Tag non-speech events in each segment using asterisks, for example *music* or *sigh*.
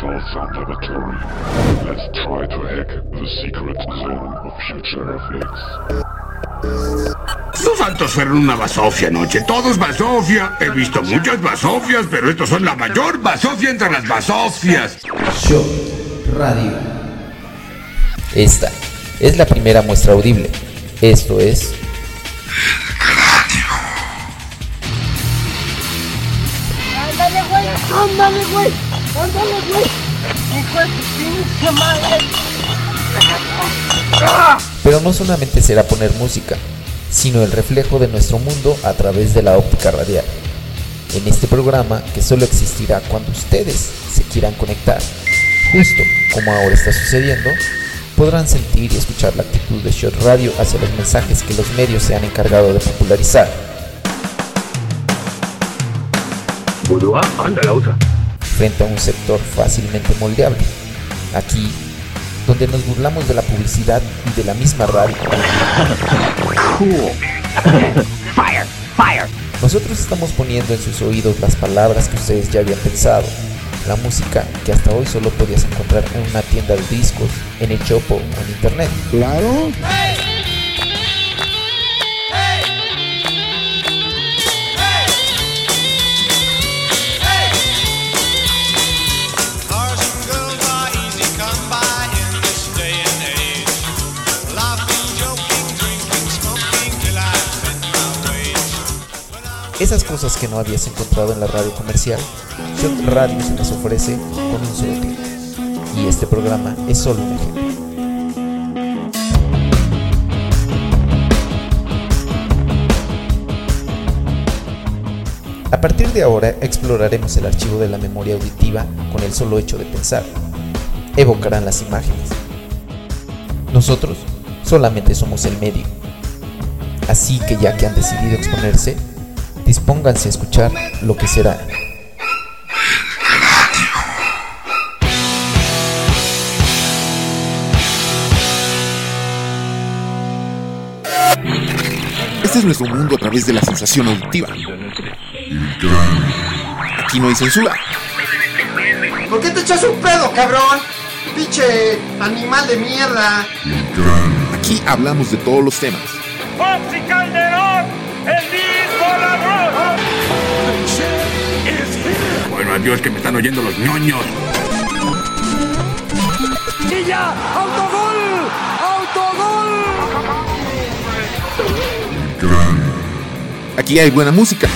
Visual Sound Laboratory. Let's try to hack the secret zone of future effects. Los altos fueron una basofia anoche. Todos basofia. He visto muchas basofias, pero estos son la mayor basofia entre las basofias. Show Radio. Esta es la primera muestra audible. Esto es. Ándale, güey, ándale, güey, ándale, güey. Hijo de tu pinche madre. Pero no solamente será poner música, sino el reflejo de nuestro mundo a través de la óptica radial. En este programa que solo existirá cuando ustedes se quieran conectar, justo como ahora está sucediendo, podrán sentir y escuchar la actitud de Shot Radio hacia los mensajes que los medios se han encargado de popularizar. Frente a un sector fácilmente moldeable. Aquí, donde nos burlamos de la publicidad y de la misma radio. Nosotros estamos poniendo en sus oídos las palabras que ustedes ya habían pensado. La música que hasta hoy solo podías encontrar en una tienda de discos, en el Chopo o en internet. Claro. Esas cosas que no habías encontrado en la radio comercial, Shot Radio se las ofrece con un solo clic. Y este programa es solo un ejemplo. A partir de ahora exploraremos el archivo de la memoria auditiva con el solo hecho de pensar. Evocarán las imágenes. Nosotros solamente somos el medio. Así que ya que han decidido exponerse, dispónganse a escuchar lo que será. Este es nuestro mundo a través de la sensación auditiva. Aquí no hay censura. ¿Por qué te echas un pedo, cabrón? Pinche animal de mierda. Aquí hablamos de todos los temas. Foxy Calderón, el disco adiós que me están oyendo los ñoños. Y ya, autogol, autogol. Aquí hay buena música.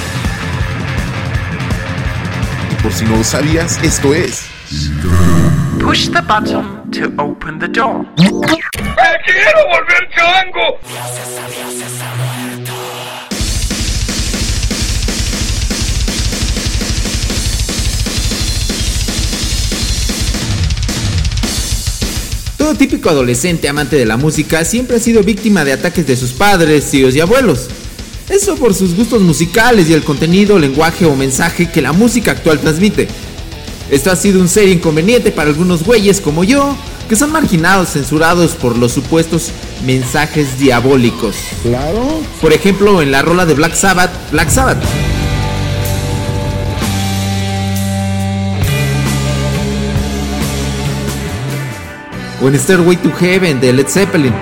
Y por si no lo sabías, esto es. Push the button to open the door. quiero volver chango. Todo típico adolescente amante de la música siempre ha sido víctima de ataques de sus padres, tíos y abuelos. Eso por sus gustos musicales y el contenido, lenguaje o mensaje que la música actual transmite. Esto ha sido un serio inconveniente para algunos güeyes como yo, que son marginados, censurados por los supuestos mensajes diabólicos. Claro. Por ejemplo, en la rola de Black Sabbath, Black Sabbath. O en Stairway to Heaven de Led Zeppelin.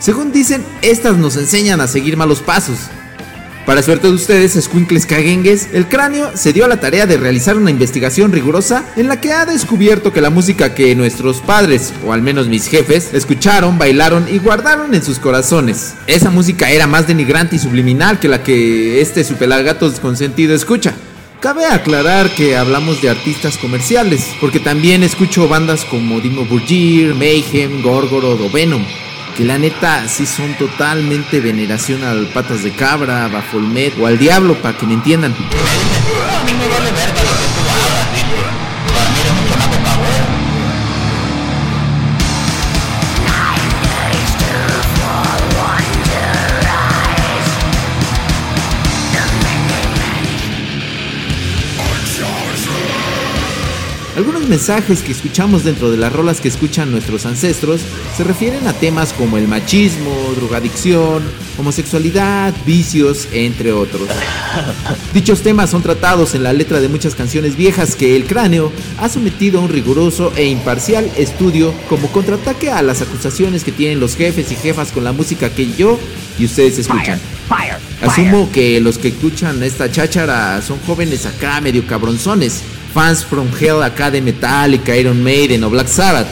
Según dicen, estas nos enseñan a seguir malos pasos. Para suerte de ustedes, escuincles caguengues, el cráneo se dio a la tarea de realizar una investigación rigurosa en la que ha descubierto que la música que nuestros padres, o al menos mis jefes, escucharon, bailaron y guardaron en sus corazones. Esa música era más denigrante y subliminal que la que este supelagato consentido escucha. Cabe aclarar que hablamos de artistas comerciales, porque también escucho bandas como Dimo Burgir, Mayhem, Gorgoroth o Venom, que la neta sí son totalmente veneración al Patas de Cabra, Baphomet o al Diablo, para que me entiendan. Algunos mensajes que escuchamos dentro de las rolas que escuchan nuestros ancestros se refieren a temas como el machismo, drogadicción, homosexualidad, vicios, entre otros. *laughs* Dichos temas son tratados en la letra de muchas canciones viejas que el cráneo ha sometido a un riguroso e imparcial estudio como contraataque a las acusaciones que tienen los jefes y jefas con la música que yo y ustedes escuchan. Asumo que los que escuchan esta cháchara son jóvenes acá medio cabronzones, fans from hell acá de Metallica, Iron Maiden o Black Sabbath.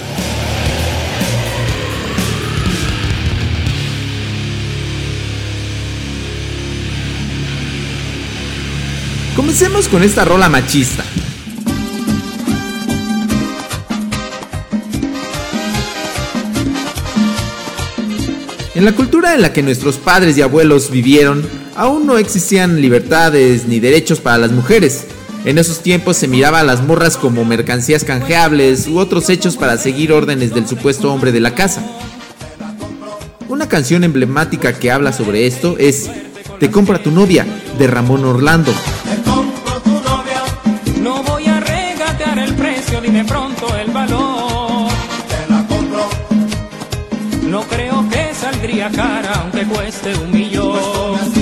Comencemos con esta rola machista. En la cultura en la que nuestros padres y abuelos vivieron, aún no existían libertades ni derechos para las mujeres. En esos tiempos se miraba a las morras como mercancías canjeables u otros hechos para seguir órdenes del supuesto hombre de la casa. Una canción emblemática que habla sobre esto es Te compra tu novia, de Ramón Orlando. No voy a regatear el precio, dime pronto el. Te la compro. No creo que saldría cara, aunque cueste un millón.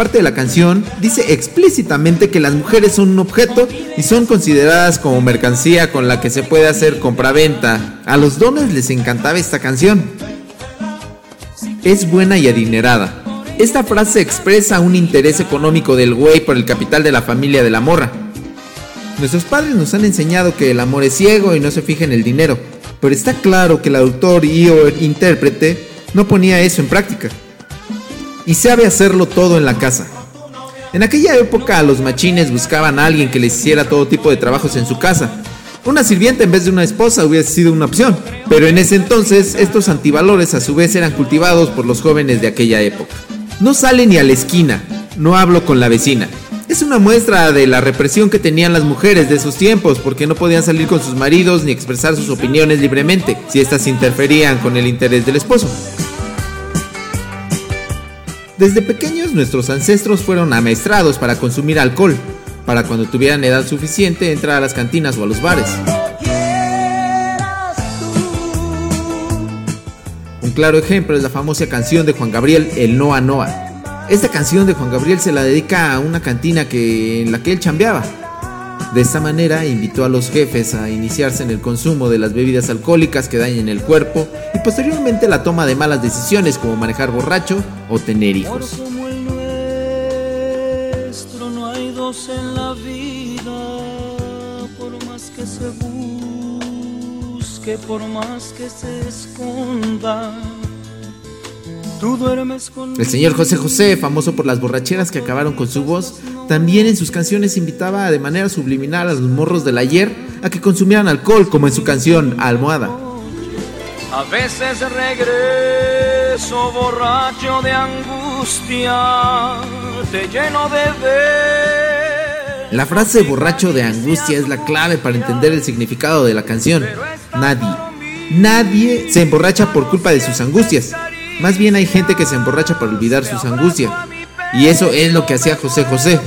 Parte de la canción dice explícitamente que las mujeres son un objeto y son consideradas como mercancía con la que se puede hacer compraventa. A los dones les encantaba esta canción. Es buena y adinerada. Esta frase expresa un interés económico del güey por el capital de la familia de la morra. Nuestros padres nos han enseñado que el amor es ciego y no se fija en el dinero, pero está claro que el autor y o intérprete no ponía eso en práctica. Y sabe hacerlo todo en la casa. En aquella época los machines buscaban a alguien que les hiciera todo tipo de trabajos en su casa. Una sirvienta en vez de una esposa hubiese sido una opción, pero en ese entonces estos antivalores a su vez eran cultivados por los jóvenes de aquella época. No sale ni a la esquina, no hablo con la vecina. Es una muestra de la represión que tenían las mujeres de esos tiempos porque no podían salir con sus maridos ni expresar sus opiniones libremente si éstas interferían con el interés del esposo. Desde pequeños nuestros ancestros fueron amaestrados para consumir alcohol, para cuando tuvieran edad suficiente entrar a las cantinas o a los bares. Un claro ejemplo es la famosa canción de Juan Gabriel, El Noa Noa. Esta canción de Juan Gabriel se la dedica a una cantina que, en la que él chambeaba. De esta manera invitó a los jefes a iniciarse en el consumo de las bebidas alcohólicas que dañan el cuerpo y posteriormente la toma de malas decisiones como manejar borracho o tener hijos. Que por más que se esconda. El señor José José, famoso por las borracheras que acabaron con su voz, también en sus canciones invitaba de manera subliminal a los morros del ayer a que consumieran alcohol, como en su canción Almohada. A veces regreso borracho de angustia, te lleno de ver. La frase borracho de angustia es la clave para entender el significado de la canción. Nadie, nadie se emborracha por culpa de sus angustias. Más bien hay gente que se emborracha para olvidar sus angustias. Y eso es lo que hacía José José.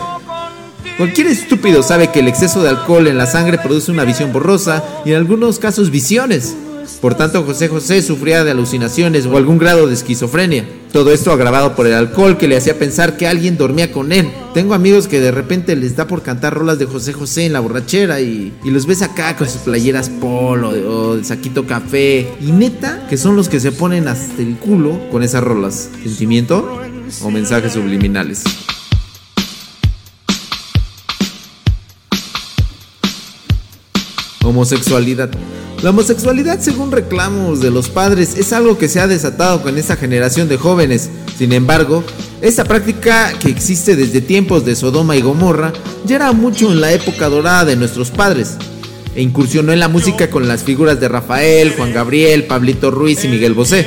Cualquier estúpido sabe que el exceso de alcohol en la sangre produce una visión borrosa y en algunos casos visiones. Por tanto, José José sufría de alucinaciones o algún grado de esquizofrenia. Todo esto agravado por el alcohol que le hacía pensar que alguien dormía con él. Tengo amigos que de repente les da por cantar rolas de José José en la borrachera y, y los ves acá con sus playeras polo o de saquito café. Y neta, que son los que se ponen hasta el culo con esas rolas. ¿Sentimiento o mensajes subliminales? Homosexualidad. La homosexualidad, según reclamos de los padres, es algo que se ha desatado con esta generación de jóvenes. Sin embargo, esta práctica que existe desde tiempos de Sodoma y Gomorra ya era mucho en la época dorada de nuestros padres. E incursionó en la música con las figuras de Rafael, Juan Gabriel, Pablito Ruiz y Miguel Bosé.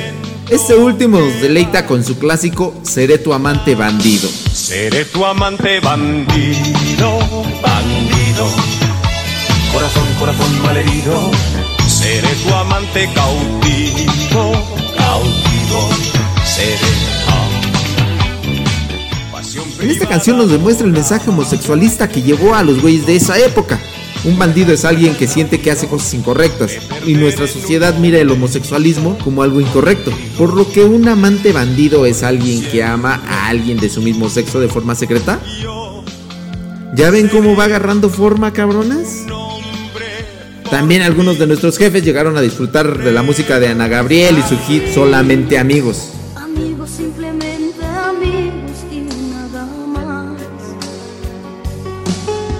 Este último nos deleita con su clásico Seré tu amante bandido. Seré tu amante bandido, bandido. Corazón, corazón malherido. Seré tu amante cautivo, cautivo. Seré. En esta canción nos demuestra el mensaje homosexualista que llevó a los güeyes de esa época. Un bandido es alguien que siente que hace cosas incorrectas y nuestra sociedad mira el homosexualismo como algo incorrecto, por lo que un amante bandido es alguien que ama a alguien de su mismo sexo de forma secreta. ¿Ya ven cómo va agarrando forma, cabronas? También algunos de nuestros jefes llegaron a disfrutar de la música de Ana Gabriel y su hit Solamente Amigos. Amigos, simplemente amigos y nada más.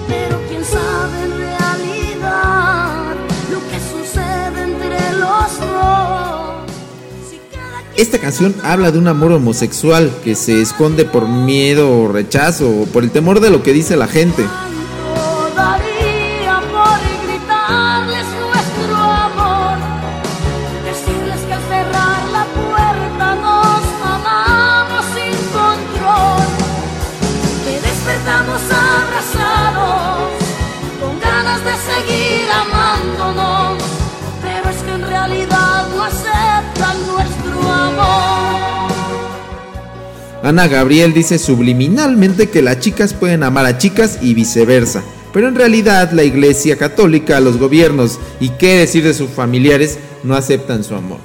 Pero quién sabe en realidad lo que sucede entre los dos. Esta canción habla de un amor homosexual que se esconde por miedo o rechazo o por el temor de lo que dice la gente. Ana Gabriel dice subliminalmente que las chicas pueden amar a chicas y viceversa. Pero en realidad la iglesia católica, los gobiernos y qué decir de sus familiares no aceptan su amor.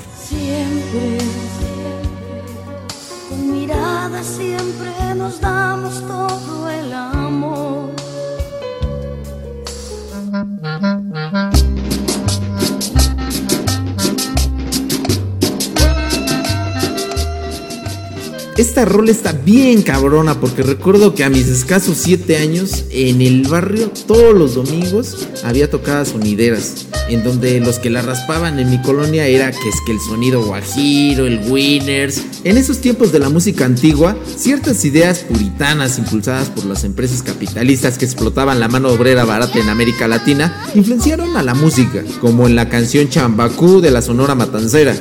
Esta rola está bien cabrona porque recuerdo que a mis escasos 7 años en el barrio todos los domingos había tocadas sonideras en donde los que la raspaban en mi colonia era que es que el sonido guajiro, el winners. En esos tiempos de la música antigua, ciertas ideas puritanas impulsadas por las empresas capitalistas que explotaban la mano obrera barata en América Latina influenciaron a la música, como en la canción Chambacú de la Sonora Matancera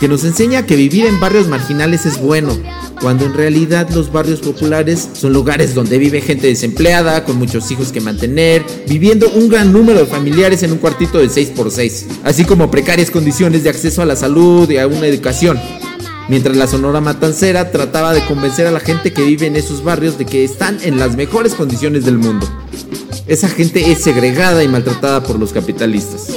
que nos enseña que vivir en barrios marginales es bueno, cuando en realidad los barrios populares son lugares donde vive gente desempleada, con muchos hijos que mantener, viviendo un gran número de familiares en un cuartito de 6x6, así como precarias condiciones de acceso a la salud y a una educación. Mientras la Sonora Matancera trataba de convencer a la gente que vive en esos barrios de que están en las mejores condiciones del mundo. Esa gente es segregada y maltratada por los capitalistas.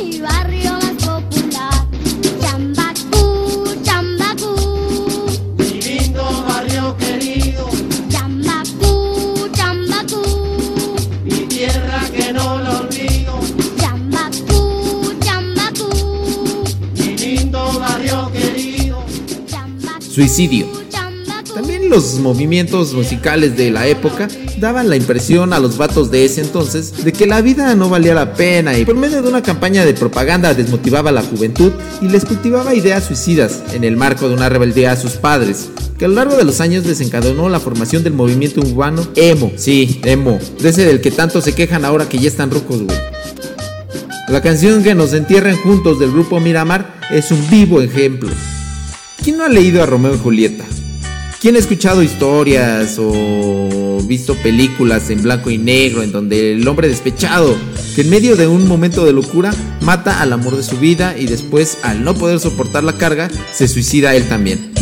Suicidio. También los movimientos musicales de la época daban la impresión a los vatos de ese entonces de que la vida no valía la pena y por medio de una campaña de propaganda desmotivaba a la juventud y les cultivaba ideas suicidas en el marco de una rebeldía a sus padres, que a lo largo de los años desencadenó la formación del movimiento urbano emo, sí, emo, de ese del que tanto se quejan ahora que ya están rucos, güey. La canción que nos entierran juntos del grupo Miramar es un vivo ejemplo. ¿Quién no ha leído a Romeo y Julieta? ¿Quién ha escuchado historias o visto películas en blanco y negro en donde el hombre despechado, que en medio de un momento de locura, mata al amor de su vida y después, al no poder soportar la carga, se suicida él también?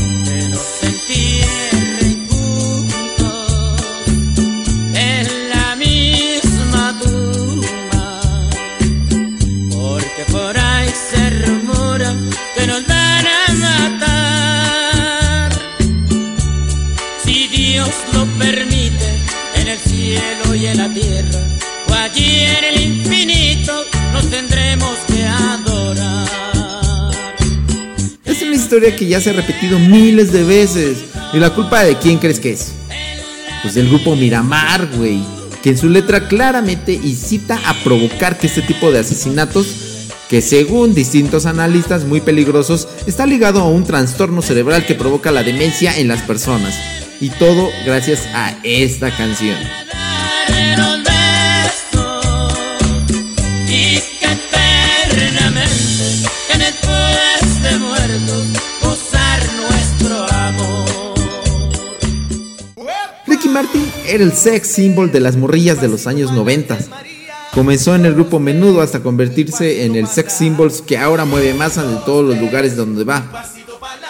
Historia que ya se ha repetido miles de veces. ¿Y la culpa de quién crees que es? Pues del grupo Miramar, güey. Que en su letra claramente incita a provocar que este tipo de asesinatos, que según distintos analistas muy peligrosos, está ligado a un trastorno cerebral que provoca la demencia en las personas. Y todo gracias a esta canción. Era el sex symbol de las morrillas de los años 90. Comenzó en el grupo Menudo hasta convertirse en el sex symbols que ahora mueve masa en todos los lugares donde va.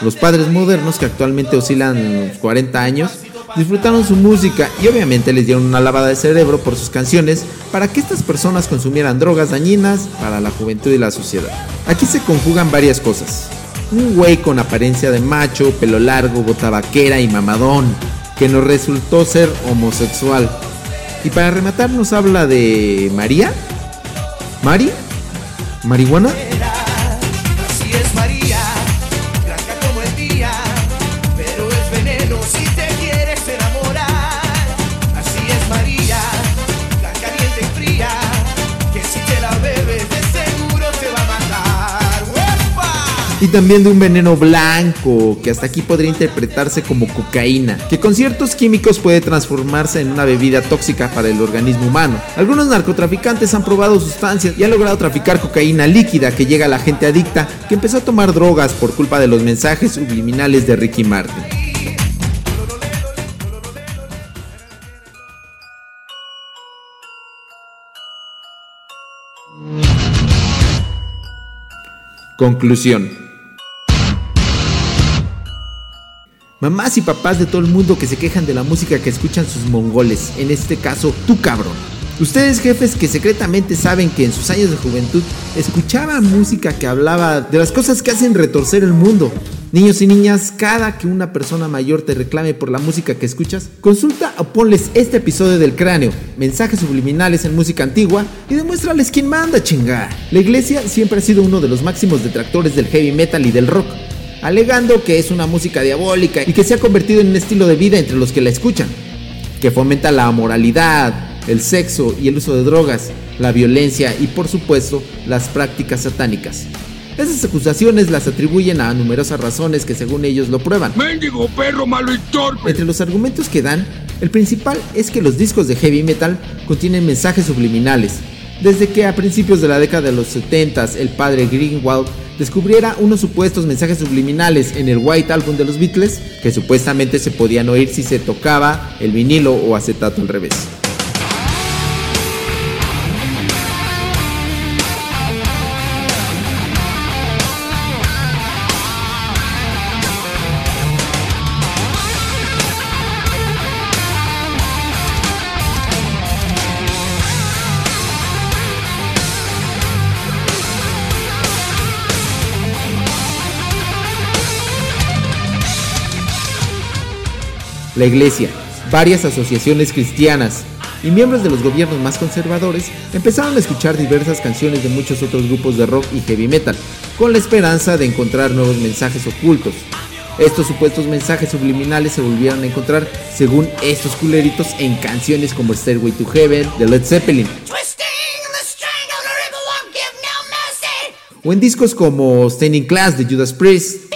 Los padres modernos, que actualmente oscilan los 40 años, disfrutaron su música y obviamente les dieron una lavada de cerebro por sus canciones para que estas personas consumieran drogas dañinas para la juventud y la sociedad. Aquí se conjugan varias cosas. Un güey con apariencia de macho, pelo largo, bota vaquera y mamadón, que nos resultó ser homosexual. Y para rematar nos habla de María. ¿Mari? ¿Marihuana? También de un veneno blanco, que hasta aquí podría interpretarse como cocaína, que con ciertos químicos puede transformarse en una bebida tóxica para el organismo humano. Algunos narcotraficantes han probado sustancias y han logrado traficar cocaína líquida que llega a la gente adicta que empezó a tomar drogas por culpa de los mensajes subliminales de Ricky Martin. Conclusión. Mamás y papás de todo el mundo que se quejan de la música que escuchan sus mongoles, en este caso tú cabrón. Ustedes jefes que secretamente saben que en sus años de juventud escuchaban música que hablaba de las cosas que hacen retorcer el mundo. Niños y niñas, cada que una persona mayor te reclame por la música que escuchas, consulta o ponles este episodio del cráneo, mensajes subliminales en música antigua y demuéstrales quién manda chingar. La iglesia siempre ha sido uno de los máximos detractores del heavy metal y del rock alegando que es una música diabólica y que se ha convertido en un estilo de vida entre los que la escuchan, que fomenta la moralidad, el sexo y el uso de drogas, la violencia y por supuesto las prácticas satánicas. Esas acusaciones las atribuyen a numerosas razones que según ellos lo prueban. ¡Mendigo perro malo y torpe! Entre los argumentos que dan, el principal es que los discos de heavy metal contienen mensajes subliminales. Desde que a principios de la década de los 70 el padre Greenwald descubriera unos supuestos mensajes subliminales en el White Album de los Beatles que supuestamente se podían oír si se tocaba el vinilo o acetato al revés. La iglesia, varias asociaciones cristianas y miembros de los gobiernos más conservadores empezaron a escuchar diversas canciones de muchos otros grupos de rock y heavy metal, con la esperanza de encontrar nuevos mensajes ocultos. Estos supuestos mensajes subliminales se volvieron a encontrar, según estos culeritos, en canciones como Stairway to Heaven de Led Zeppelin, o en discos como Standing Class de Judas Priest,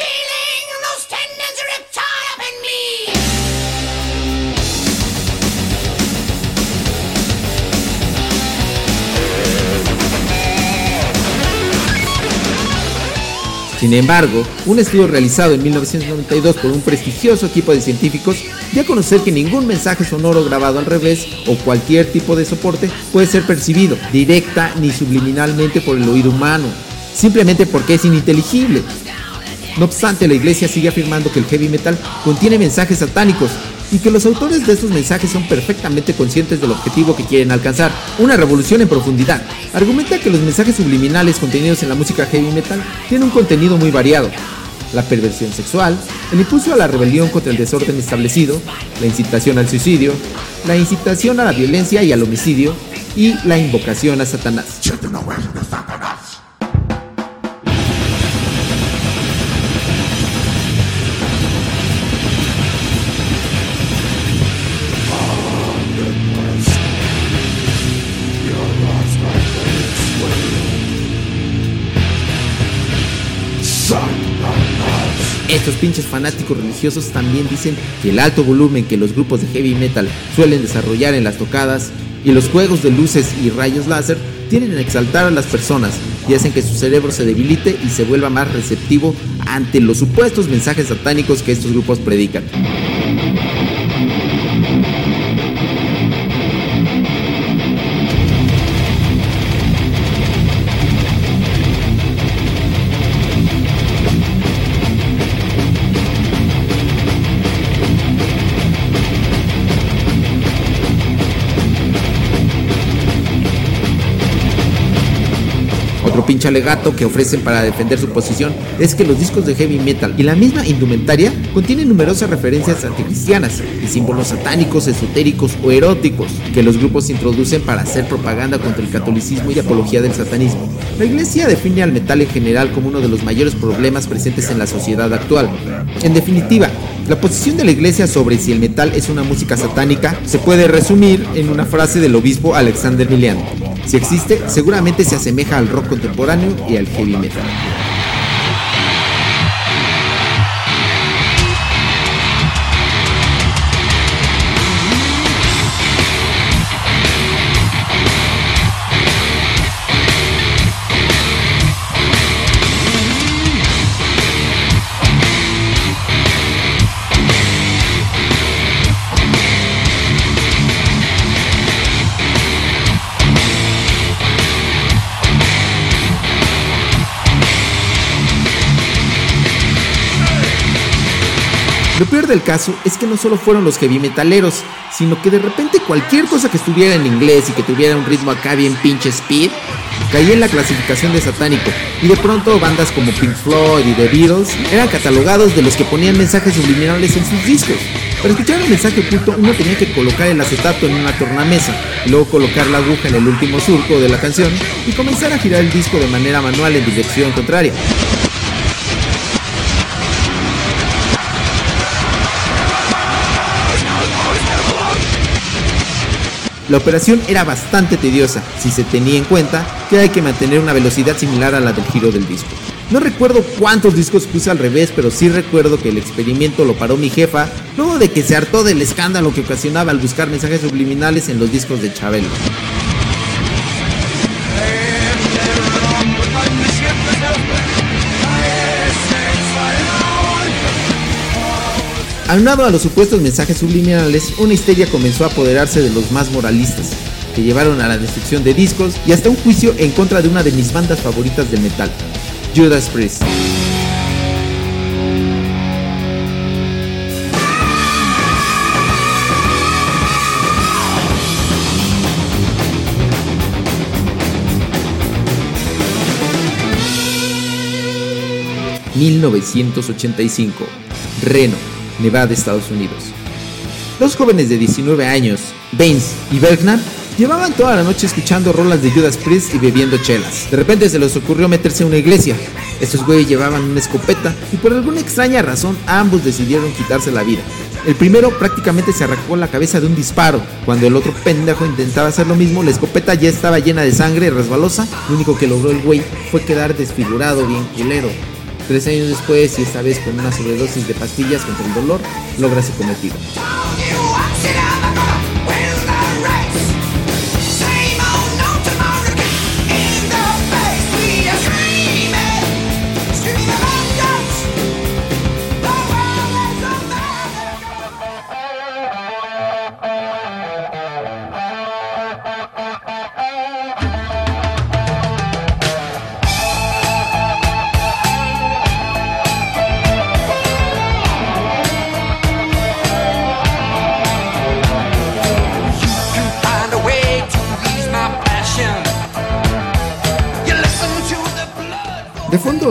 Sin embargo, un estudio realizado en 1992 por un prestigioso equipo de científicos dio a conocer que ningún mensaje sonoro grabado al revés o cualquier tipo de soporte puede ser percibido directa ni subliminalmente por el oído humano, simplemente porque es ininteligible. No obstante, la iglesia sigue afirmando que el heavy metal contiene mensajes satánicos y que los autores de estos mensajes son perfectamente conscientes del objetivo que quieren alcanzar, una revolución en profundidad. Argumenta que los mensajes subliminales contenidos en la música heavy metal tienen un contenido muy variado. La perversión sexual, el impulso a la rebelión contra el desorden establecido, la incitación al suicidio, la incitación a la violencia y al homicidio, y la invocación a Satanás. Estos pinches fanáticos religiosos también dicen que el alto volumen que los grupos de heavy metal suelen desarrollar en las tocadas y los juegos de luces y rayos láser tienden a exaltar a las personas y hacen que su cerebro se debilite y se vuelva más receptivo ante los supuestos mensajes satánicos que estos grupos predican. Otro pinche alegato que ofrecen para defender su posición es que los discos de heavy metal y la misma indumentaria contienen numerosas referencias anticristianas y símbolos satánicos, esotéricos o eróticos que los grupos introducen para hacer propaganda contra el catolicismo y apología del satanismo. La iglesia define al metal en general como uno de los mayores problemas presentes en la sociedad actual. En definitiva, la posición de la iglesia sobre si el metal es una música satánica se puede resumir en una frase del obispo Alexander Milian. Si existe, seguramente se asemeja al rock contemporáneo y al heavy metal. Lo peor del caso es que no solo fueron los heavy metaleros, sino que de repente cualquier cosa que estuviera en inglés y que tuviera un ritmo acá bien pinche speed, caía en la clasificación de satánico. Y de pronto bandas como Pink Floyd y The Beatles eran catalogados de los que ponían mensajes subliminales en sus discos. Para escuchar un mensaje oculto uno tenía que colocar el acetato en una tornamesa, luego colocar la aguja en el último surco de la canción y comenzar a girar el disco de manera manual en dirección contraria. La operación era bastante tediosa si se tenía en cuenta que hay que mantener una velocidad similar a la del giro del disco. No recuerdo cuántos discos puse al revés, pero sí recuerdo que el experimento lo paró mi jefa luego de que se hartó del escándalo que ocasionaba al buscar mensajes subliminales en los discos de Chabelo. Aunado a los supuestos mensajes subliminales, una histeria comenzó a apoderarse de los más moralistas, que llevaron a la destrucción de discos y hasta un juicio en contra de una de mis bandas favoritas del metal, Judas Priest. ...1985... Reno, Nevada, Estados Unidos. Dos jóvenes de 19 años, Baines y Bergman, llevaban toda la noche escuchando rolas de Judas Priest y bebiendo chelas. De repente se les ocurrió meterse a una iglesia. Estos güeyes llevaban una escopeta y por alguna extraña razón ambos decidieron quitarse la vida. El primero prácticamente se arrancó la cabeza de un disparo. Cuando el otro pendejo intentaba hacer lo mismo, la escopeta ya estaba llena de sangre resbalosa. Lo único que logró el güey fue quedar desfigurado bien culero. Tres años después, y esta vez con una sobredosis de pastillas contra el dolor, logra su cometido.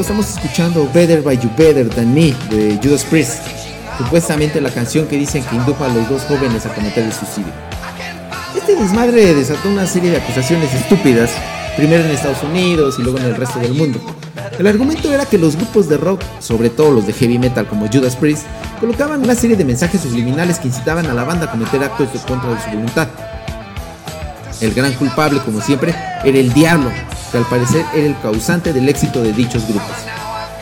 Estamos escuchando Better by You Better Than Me de Judas Priest, supuestamente la canción que dicen que indujo a los dos jóvenes a cometer el suicidio. Este desmadre desató una serie de acusaciones estúpidas, primero en Estados Unidos y luego en el resto del mundo. El argumento era que los grupos de rock, sobre todo los de heavy metal como Judas Priest, colocaban una serie de mensajes subliminales que incitaban a la banda a cometer actos contra de su voluntad. El gran culpable, como siempre, era el diablo, que al parecer era el causante del éxito de dichos grupos.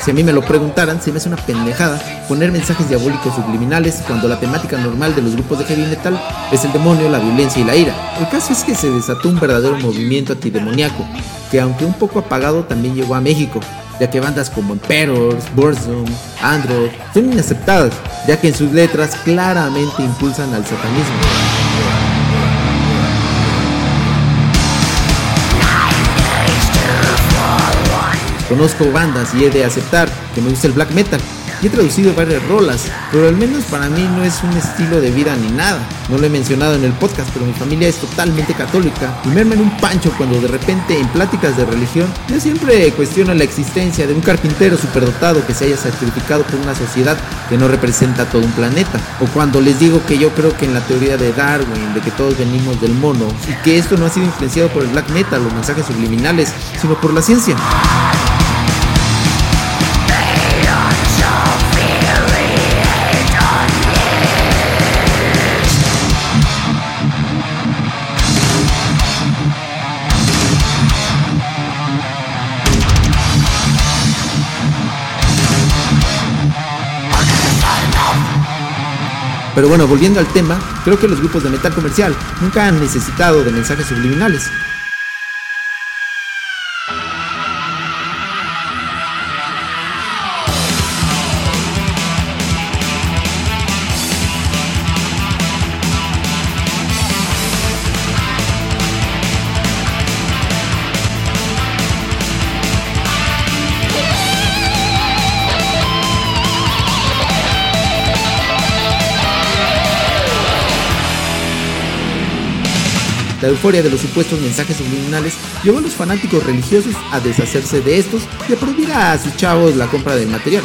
Si a mí me lo preguntaran, se me hace una pendejada poner mensajes diabólicos subliminales cuando la temática normal de los grupos de heavy metal es el demonio, la violencia y la ira. El caso es que se desató un verdadero movimiento antidemoniaco, que aunque un poco apagado también llegó a México, ya que bandas como Emperors, Burzum, Android son inaceptadas, ya que en sus letras claramente impulsan al satanismo. Conozco bandas y he de aceptar que me gusta el black metal y he traducido varias rolas, pero al menos para mí no es un estilo de vida ni nada. No lo he mencionado en el podcast, pero mi familia es totalmente católica y me arman un pancho cuando de repente en pláticas de religión yo siempre cuestiono la existencia de un carpintero superdotado que se haya sacrificado por una sociedad que no representa todo un planeta. O cuando les digo que yo creo que en la teoría de Darwin, de que todos venimos del mono y que esto no ha sido influenciado por el black metal, los mensajes subliminales, sino por la ciencia. Pero bueno, volviendo al tema, creo que los grupos de metal comercial nunca han necesitado de mensajes subliminales. Euforia de los supuestos mensajes subliminales llevó a los fanáticos religiosos a deshacerse de estos y a prohibir a sus chavos la compra del material.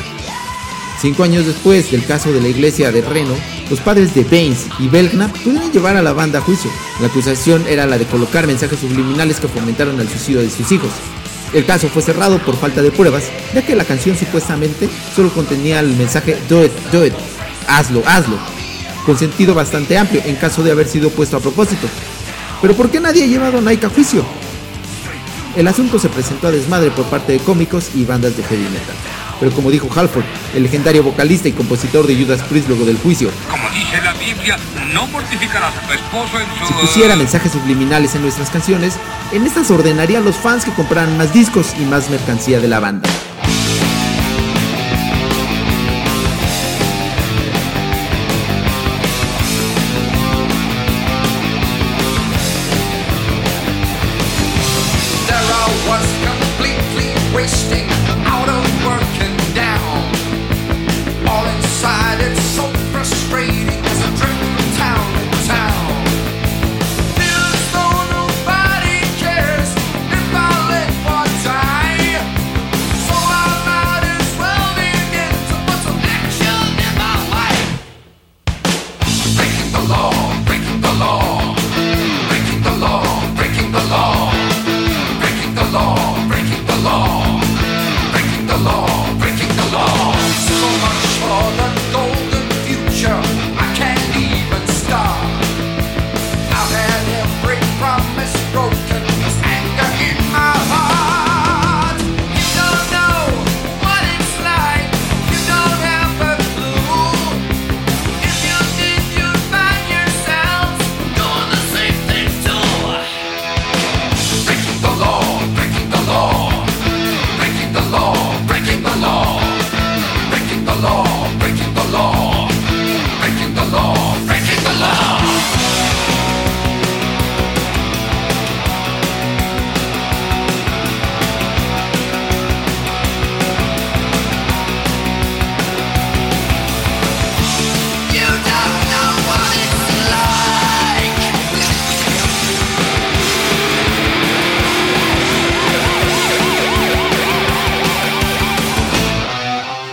Cinco años después del caso de la iglesia de Reno, los padres de Baines y Belknap pudieron llevar a la banda a juicio. La acusación era la de colocar mensajes subliminales que fomentaron el suicidio de sus hijos. El caso fue cerrado por falta de pruebas, ya que la canción supuestamente solo contenía el mensaje Do it, do it, hazlo, hazlo, con sentido bastante amplio en caso de haber sido puesto a propósito. Pero ¿por qué nadie ha llevado a Nike a juicio? El asunto se presentó a desmadre por parte de cómicos y bandas de heavy metal. Pero como dijo Halford, el legendario vocalista y compositor de Judas Priest luego del juicio, Como dice la Biblia, no mortificarás a tu esposo en su... si pusiera mensajes subliminales en nuestras canciones, en estas ordenaría a los fans que compraran más discos y más mercancía de la banda.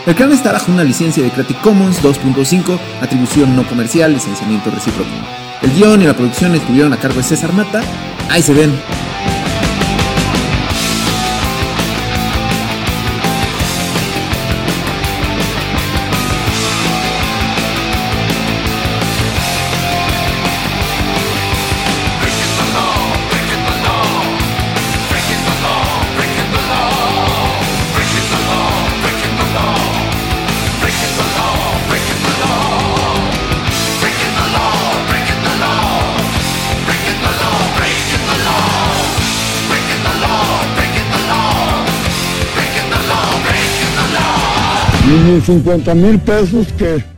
El canal está bajo una licencia de Creative Commons 2.5, atribución no comercial, licenciamiento recíproco. El guion y la producción estuvieron a cargo de César Mata. Ahí se ven. 50 mil pesos que